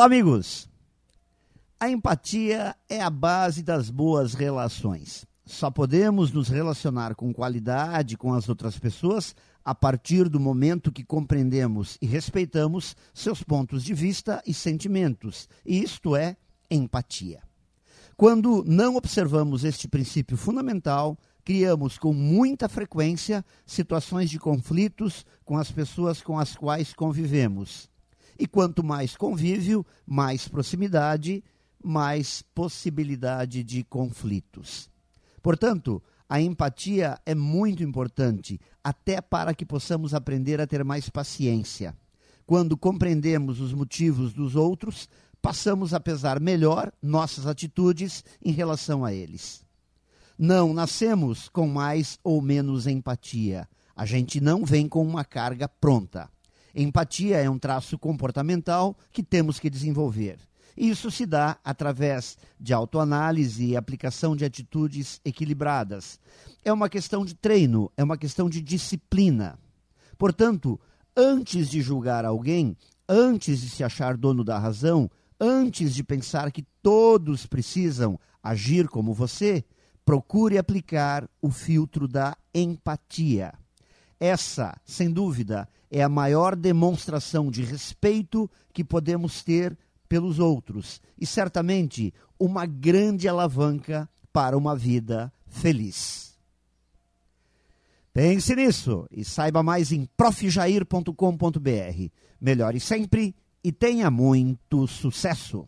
Olá, amigos! A empatia é a base das boas relações. Só podemos nos relacionar com qualidade com as outras pessoas a partir do momento que compreendemos e respeitamos seus pontos de vista e sentimentos, e isto é empatia. Quando não observamos este princípio fundamental, criamos com muita frequência situações de conflitos com as pessoas com as quais convivemos e quanto mais convívio, mais proximidade, mais possibilidade de conflitos. Portanto, a empatia é muito importante, até para que possamos aprender a ter mais paciência. Quando compreendemos os motivos dos outros, passamos a pesar melhor nossas atitudes em relação a eles. Não nascemos com mais ou menos empatia. A gente não vem com uma carga pronta. Empatia é um traço comportamental que temos que desenvolver. Isso se dá através de autoanálise e aplicação de atitudes equilibradas. É uma questão de treino, é uma questão de disciplina. Portanto, antes de julgar alguém, antes de se achar dono da razão, antes de pensar que todos precisam agir como você, procure aplicar o filtro da empatia. Essa, sem dúvida, é a maior demonstração de respeito que podemos ter pelos outros e certamente uma grande alavanca para uma vida feliz. Pense nisso e saiba mais em profjair.com.br. Melhore sempre e tenha muito sucesso!